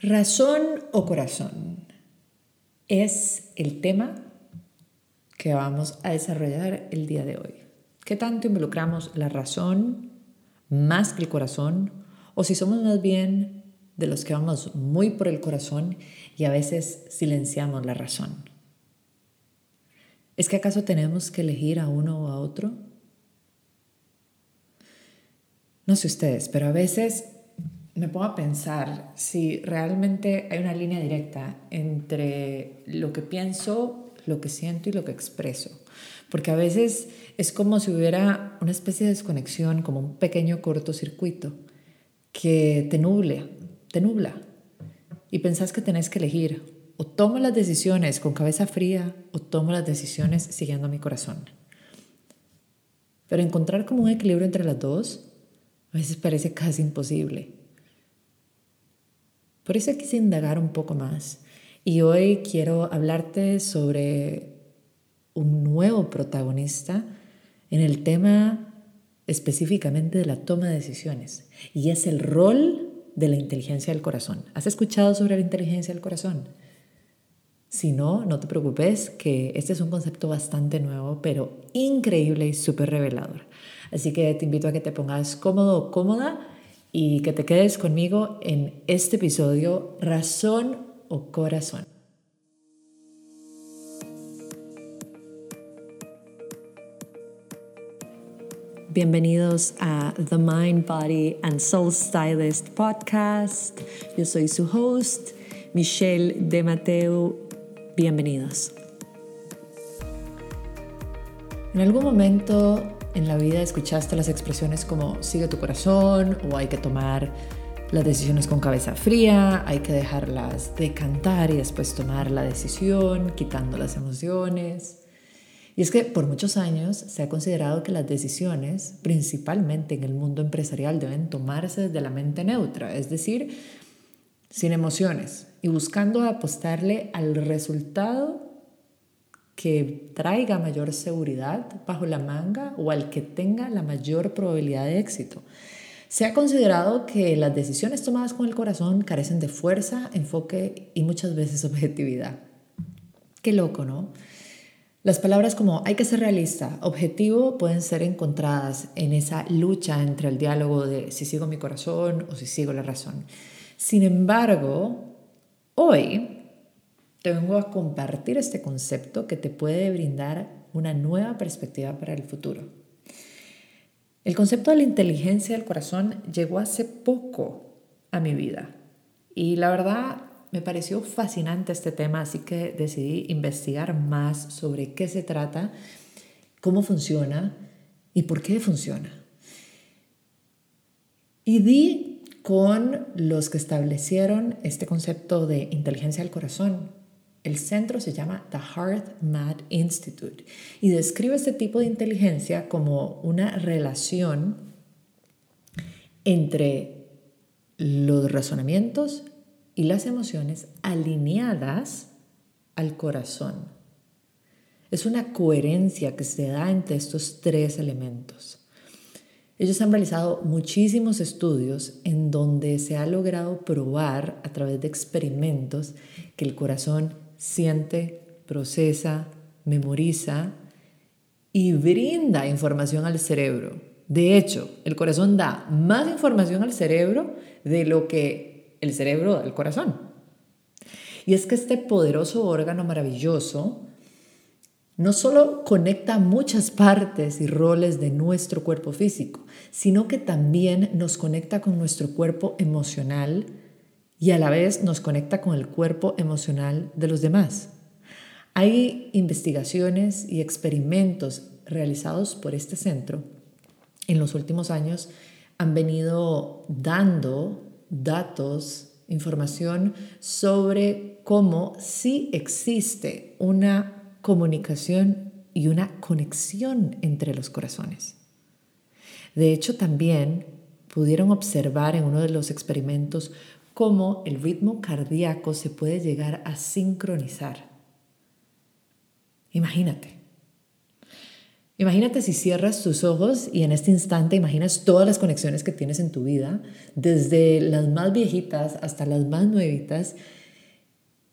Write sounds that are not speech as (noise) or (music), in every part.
Razón o corazón es el tema que vamos a desarrollar el día de hoy. ¿Qué tanto involucramos la razón más que el corazón? O si somos más bien de los que vamos muy por el corazón y a veces silenciamos la razón. ¿Es que acaso tenemos que elegir a uno o a otro? No sé ustedes, pero a veces me pongo a pensar si realmente hay una línea directa entre lo que pienso, lo que siento y lo que expreso. Porque a veces es como si hubiera una especie de desconexión, como un pequeño cortocircuito que te nuble, te nubla. Y pensás que tenés que elegir o tomo las decisiones con cabeza fría o tomo las decisiones siguiendo mi corazón. Pero encontrar como un equilibrio entre las dos a veces parece casi imposible. Por eso quise indagar un poco más y hoy quiero hablarte sobre un nuevo protagonista en el tema específicamente de la toma de decisiones y es el rol de la inteligencia del corazón. ¿Has escuchado sobre la inteligencia del corazón? Si no, no te preocupes, que este es un concepto bastante nuevo, pero increíble y súper revelador. Así que te invito a que te pongas cómodo o cómoda y que te quedes conmigo en este episodio Razón o Corazón. Bienvenidos a The Mind, Body and Soul Stylist Podcast. Yo soy su host, Michelle de Mateo. Bienvenidos. En algún momento en la vida escuchaste las expresiones como sigue tu corazón o hay que tomar las decisiones con cabeza fría, hay que dejarlas decantar y después tomar la decisión, quitando las emociones. Y es que por muchos años se ha considerado que las decisiones, principalmente en el mundo empresarial, deben tomarse desde la mente neutra, es decir, sin emociones y buscando apostarle al resultado que traiga mayor seguridad bajo la manga o al que tenga la mayor probabilidad de éxito. Se ha considerado que las decisiones tomadas con el corazón carecen de fuerza, enfoque y muchas veces (laughs) objetividad. Qué loco, ¿no? Las palabras como hay que ser realista, objetivo pueden ser encontradas en esa lucha entre el diálogo de si sigo mi corazón o si sigo la razón. Sin embargo, hoy te vengo a compartir este concepto que te puede brindar una nueva perspectiva para el futuro. El concepto de la inteligencia del corazón llegó hace poco a mi vida y la verdad me pareció fascinante este tema, así que decidí investigar más sobre qué se trata, cómo funciona y por qué funciona. Y di con los que establecieron este concepto de inteligencia del corazón el centro se llama The Heart Math Institute y describe este tipo de inteligencia como una relación entre los razonamientos y las emociones alineadas al corazón. Es una coherencia que se da entre estos tres elementos. Ellos han realizado muchísimos estudios en donde se ha logrado probar a través de experimentos que el corazón siente, procesa, memoriza y brinda información al cerebro. De hecho, el corazón da más información al cerebro de lo que el cerebro da al corazón. Y es que este poderoso órgano maravilloso no solo conecta muchas partes y roles de nuestro cuerpo físico, sino que también nos conecta con nuestro cuerpo emocional, y a la vez nos conecta con el cuerpo emocional de los demás. Hay investigaciones y experimentos realizados por este centro en los últimos años han venido dando datos, información sobre cómo sí existe una comunicación y una conexión entre los corazones. De hecho, también pudieron observar en uno de los experimentos cómo el ritmo cardíaco se puede llegar a sincronizar. Imagínate. Imagínate si cierras tus ojos y en este instante imaginas todas las conexiones que tienes en tu vida, desde las más viejitas hasta las más nuevitas,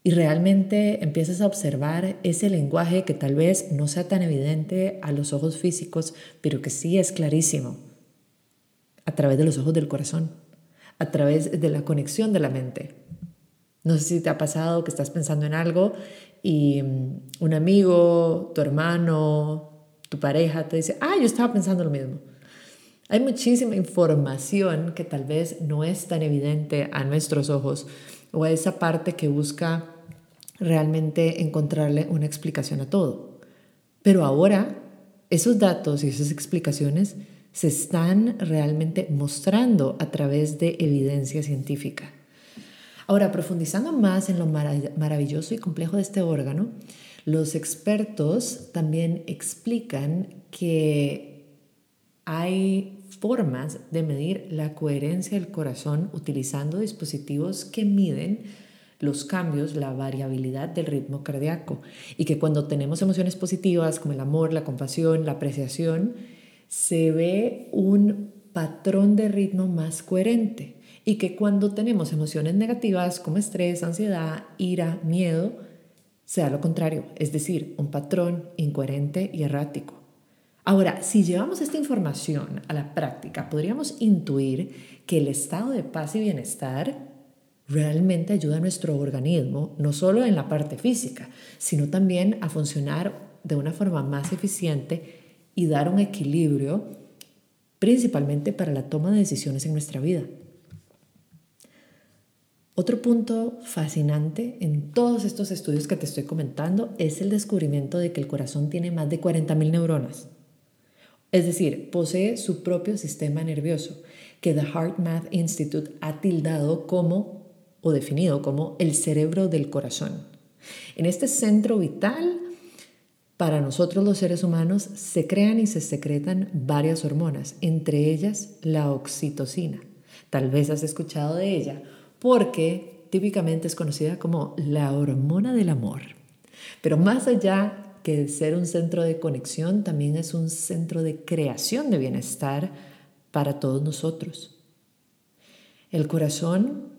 y realmente empiezas a observar ese lenguaje que tal vez no sea tan evidente a los ojos físicos, pero que sí es clarísimo, a través de los ojos del corazón, a través de la conexión de la mente. No sé si te ha pasado que estás pensando en algo y mm, un amigo, tu hermano, tu pareja te dice, ah, yo estaba pensando lo mismo. Hay muchísima información que tal vez no es tan evidente a nuestros ojos o a esa parte que busca realmente encontrarle una explicación a todo. Pero ahora esos datos y esas explicaciones se están realmente mostrando a través de evidencia científica. Ahora, profundizando más en lo maravilloso y complejo de este órgano, los expertos también explican que hay formas de medir la coherencia del corazón utilizando dispositivos que miden los cambios, la variabilidad del ritmo cardíaco y que cuando tenemos emociones positivas como el amor, la compasión, la apreciación, se ve un patrón de ritmo más coherente y que cuando tenemos emociones negativas como estrés, ansiedad, ira, miedo, sea lo contrario, es decir, un patrón incoherente y errático. Ahora, si llevamos esta información a la práctica, podríamos intuir que el estado de paz y bienestar realmente ayuda a nuestro organismo, no solo en la parte física, sino también a funcionar de una forma más eficiente y dar un equilibrio, principalmente para la toma de decisiones en nuestra vida. Otro punto fascinante en todos estos estudios que te estoy comentando es el descubrimiento de que el corazón tiene más de 40.000 neuronas. Es decir, posee su propio sistema nervioso, que The Heart Math Institute ha tildado como o definido como el cerebro del corazón. En este centro vital, para nosotros los seres humanos, se crean y se secretan varias hormonas, entre ellas la oxitocina. Tal vez has escuchado de ella porque típicamente es conocida como la hormona del amor. Pero más allá que de ser un centro de conexión, también es un centro de creación de bienestar para todos nosotros. El corazón,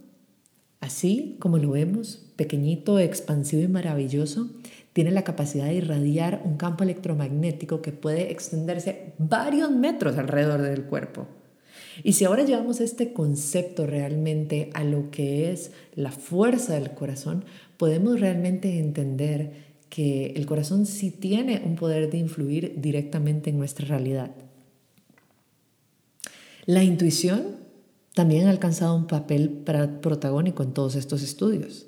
así como lo vemos, pequeñito, expansivo y maravilloso, tiene la capacidad de irradiar un campo electromagnético que puede extenderse varios metros alrededor del cuerpo. Y si ahora llevamos este concepto realmente a lo que es la fuerza del corazón, podemos realmente entender que el corazón sí tiene un poder de influir directamente en nuestra realidad. La intuición también ha alcanzado un papel protagónico en todos estos estudios.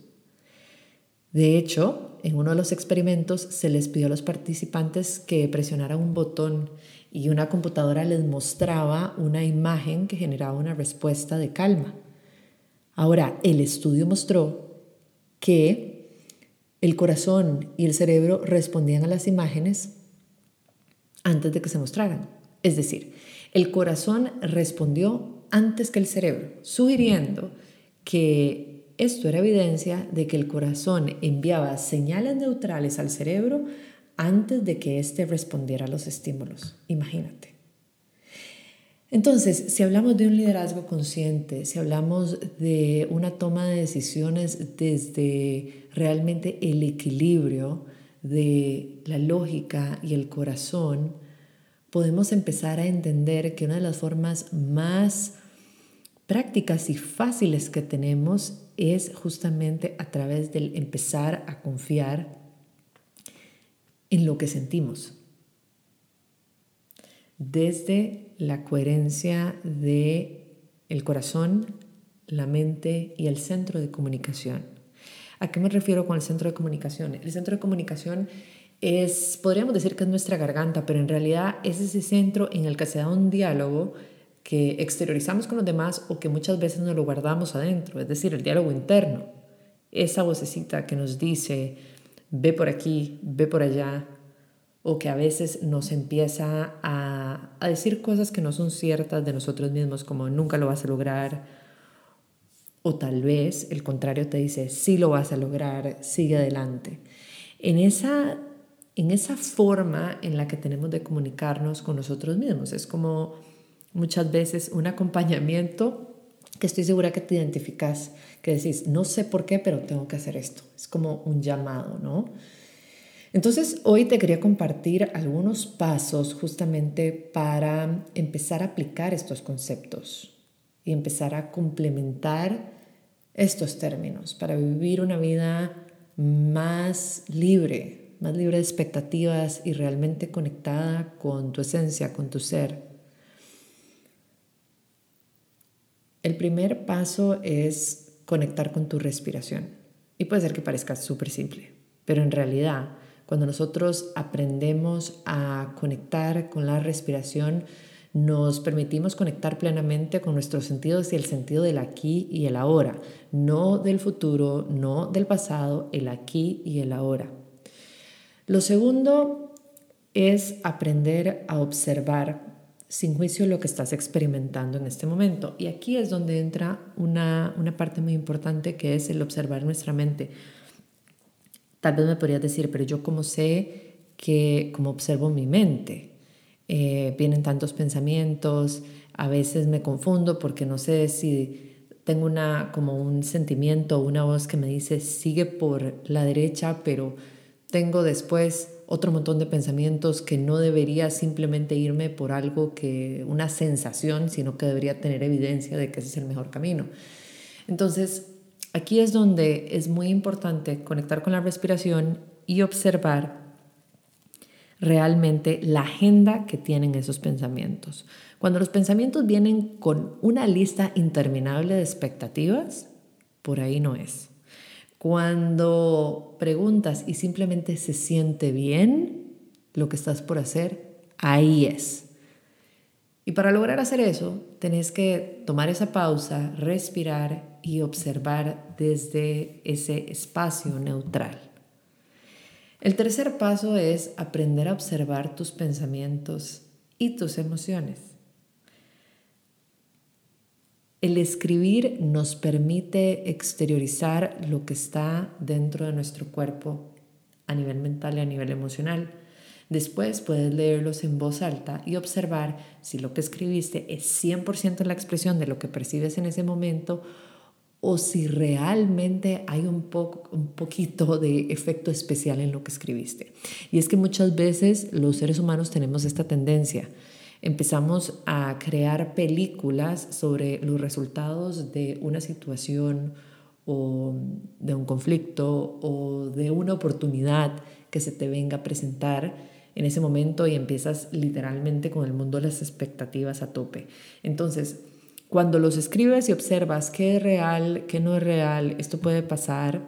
De hecho, en uno de los experimentos se les pidió a los participantes que presionaran un botón y una computadora les mostraba una imagen que generaba una respuesta de calma. Ahora, el estudio mostró que el corazón y el cerebro respondían a las imágenes antes de que se mostraran. Es decir, el corazón respondió antes que el cerebro, sugiriendo que esto era evidencia de que el corazón enviaba señales neutrales al cerebro antes de que éste respondiera a los estímulos. Imagínate. Entonces, si hablamos de un liderazgo consciente, si hablamos de una toma de decisiones desde realmente el equilibrio de la lógica y el corazón, podemos empezar a entender que una de las formas más prácticas y fáciles que tenemos es justamente a través del empezar a confiar en lo que sentimos. Desde la coherencia de el corazón, la mente y el centro de comunicación. ¿A qué me refiero con el centro de comunicación? El centro de comunicación es, podríamos decir que es nuestra garganta, pero en realidad es ese centro en el que se da un diálogo que exteriorizamos con los demás o que muchas veces nos lo guardamos adentro, es decir, el diálogo interno. Esa vocecita que nos dice, ve por aquí, ve por allá, o que a veces nos empieza a, a, decir cosas que no son ciertas de nosotros mismos, como nunca lo vas a lograr, o tal vez el contrario te dice, sí lo vas a lograr, sigue adelante. En esa en esa forma en la que tenemos de comunicarnos con nosotros mismos. Es como muchas veces un acompañamiento que estoy segura que te identificas, que decís, no sé por qué, pero tengo que hacer esto. Es como un llamado, ¿no? Entonces, hoy te quería compartir algunos pasos justamente para empezar a aplicar estos conceptos y empezar a complementar estos términos para vivir una vida más libre, más libre de expectativas y realmente conectada con tu esencia, con tu ser. El primer paso es conectar con tu respiración. Y puede ser que parezca súper simple, pero en realidad cuando nosotros aprendemos a conectar con la respiración, nos permitimos conectar plenamente con nuestros sentidos y el sentido del aquí y el ahora, no del futuro, no del pasado, el aquí y el ahora. Lo segundo es aprender a observar sin juicio lo que estás experimentando en este momento. Y aquí es donde entra una, una parte muy importante que es el observar nuestra mente. Tal vez me podrías decir, pero yo como sé que, como observo mi mente, eh, vienen tantos pensamientos, a veces me confundo porque no sé si tengo una, como un sentimiento una voz que me dice sigue por la derecha, pero tengo después otro montón de pensamientos que no debería simplemente irme por algo que, una sensación, sino que debería tener evidencia de que ese es el mejor camino. Entonces, Aquí es donde es muy importante conectar con la respiración y observar realmente la agenda que tienen esos pensamientos. Cuando los pensamientos vienen con una lista interminable de expectativas, por ahí no es. Cuando preguntas y simplemente se siente bien lo que estás por hacer, ahí es. Y para lograr hacer eso, tenés que tomar esa pausa, respirar y observar desde ese espacio neutral. El tercer paso es aprender a observar tus pensamientos y tus emociones. El escribir nos permite exteriorizar lo que está dentro de nuestro cuerpo a nivel mental y a nivel emocional. Después puedes leerlos en voz alta y observar si lo que escribiste es 100% la expresión de lo que percibes en ese momento o si realmente hay un, poco, un poquito de efecto especial en lo que escribiste. Y es que muchas veces los seres humanos tenemos esta tendencia. Empezamos a crear películas sobre los resultados de una situación o de un conflicto o de una oportunidad que se te venga a presentar en ese momento y empiezas literalmente con el mundo las expectativas a tope. Entonces, cuando los escribes y observas qué es real, qué no es real, esto puede pasar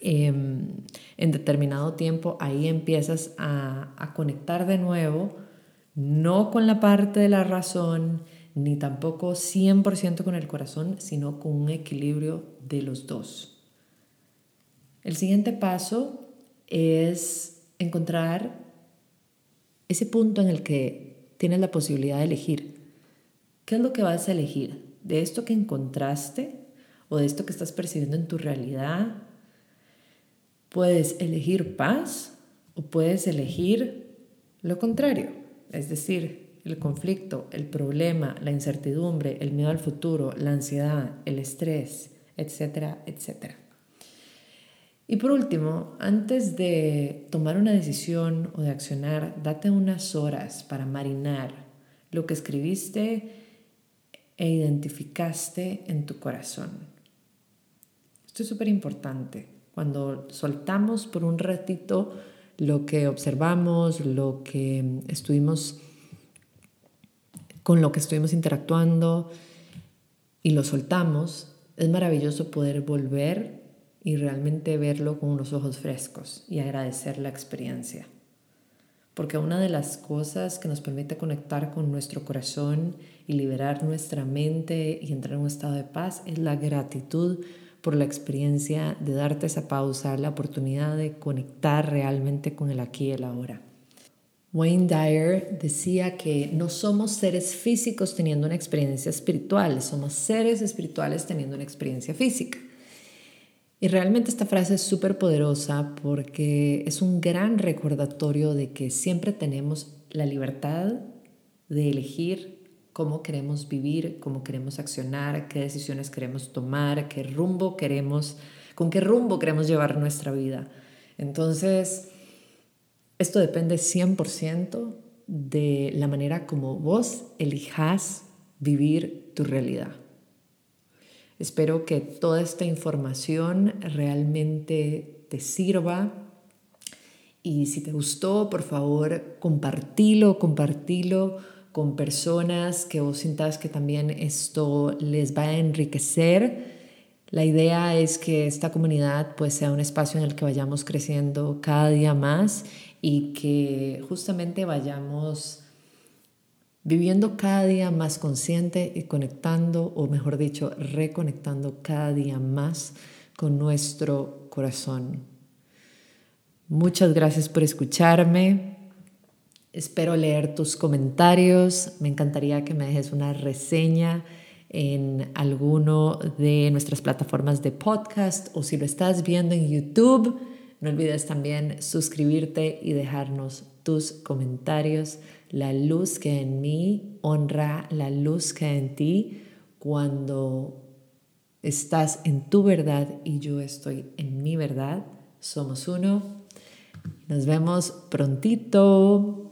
em, en determinado tiempo, ahí empiezas a conectar de nuevo, no con la parte de la razón, ni tampoco 100% con el corazón, sino con un equilibrio de los dos. El siguiente paso es encontrar ese punto en el que tienes la posibilidad de elegir. ¿Qué es lo que vas a elegir? ¿De esto que encontraste o de esto que estás percibiendo en tu realidad? Puedes elegir paz o puedes elegir lo contrario, es decir, el conflicto, el problema, la incertidumbre, el miedo al futuro, la ansiedad, el estrés, etcétera, etcétera. Y por último, antes de tomar una decisión o de accionar, date unas horas para marinar lo que escribiste e identificaste en tu corazón. Esto es súper importante. Cuando soltamos por un ratito lo que observamos, lo que estuvimos con lo que estuvimos interactuando y lo soltamos, es maravilloso poder volver y realmente verlo con unos ojos frescos y agradecer la experiencia. Porque una de las cosas que nos permite conectar con nuestro corazón y liberar nuestra mente y entrar en un estado de paz es la gratitud por la experiencia de darte esa pausa, la oportunidad de conectar realmente con el aquí y el ahora. Wayne Dyer decía que no somos seres físicos teniendo una experiencia espiritual, somos seres espirituales teniendo una experiencia física. Y realmente esta frase es súper poderosa porque es un gran recordatorio de que siempre tenemos la libertad de elegir cómo queremos vivir, cómo queremos accionar, qué decisiones queremos tomar, qué rumbo queremos, con qué rumbo queremos llevar nuestra vida. Entonces, esto depende 100% de la manera como vos elijas vivir tu realidad. Espero que toda esta información realmente te sirva y si te gustó, por favor, compartilo, compartilo con personas que vos sintas que también esto les va a enriquecer. La idea es que esta comunidad pues sea un espacio en el que vayamos creciendo cada día más y que justamente vayamos viviendo cada día más consciente y conectando, o mejor dicho, reconectando cada día más con nuestro corazón. Muchas gracias por escucharme. Espero leer tus comentarios. Me encantaría que me dejes una reseña en alguno de nuestras plataformas de podcast o si lo estás viendo en YouTube, no olvides también suscribirte y dejarnos tus comentarios. La luz que en mí honra la luz que en ti cuando estás en tu verdad y yo estoy en mi verdad. Somos uno. Nos vemos prontito.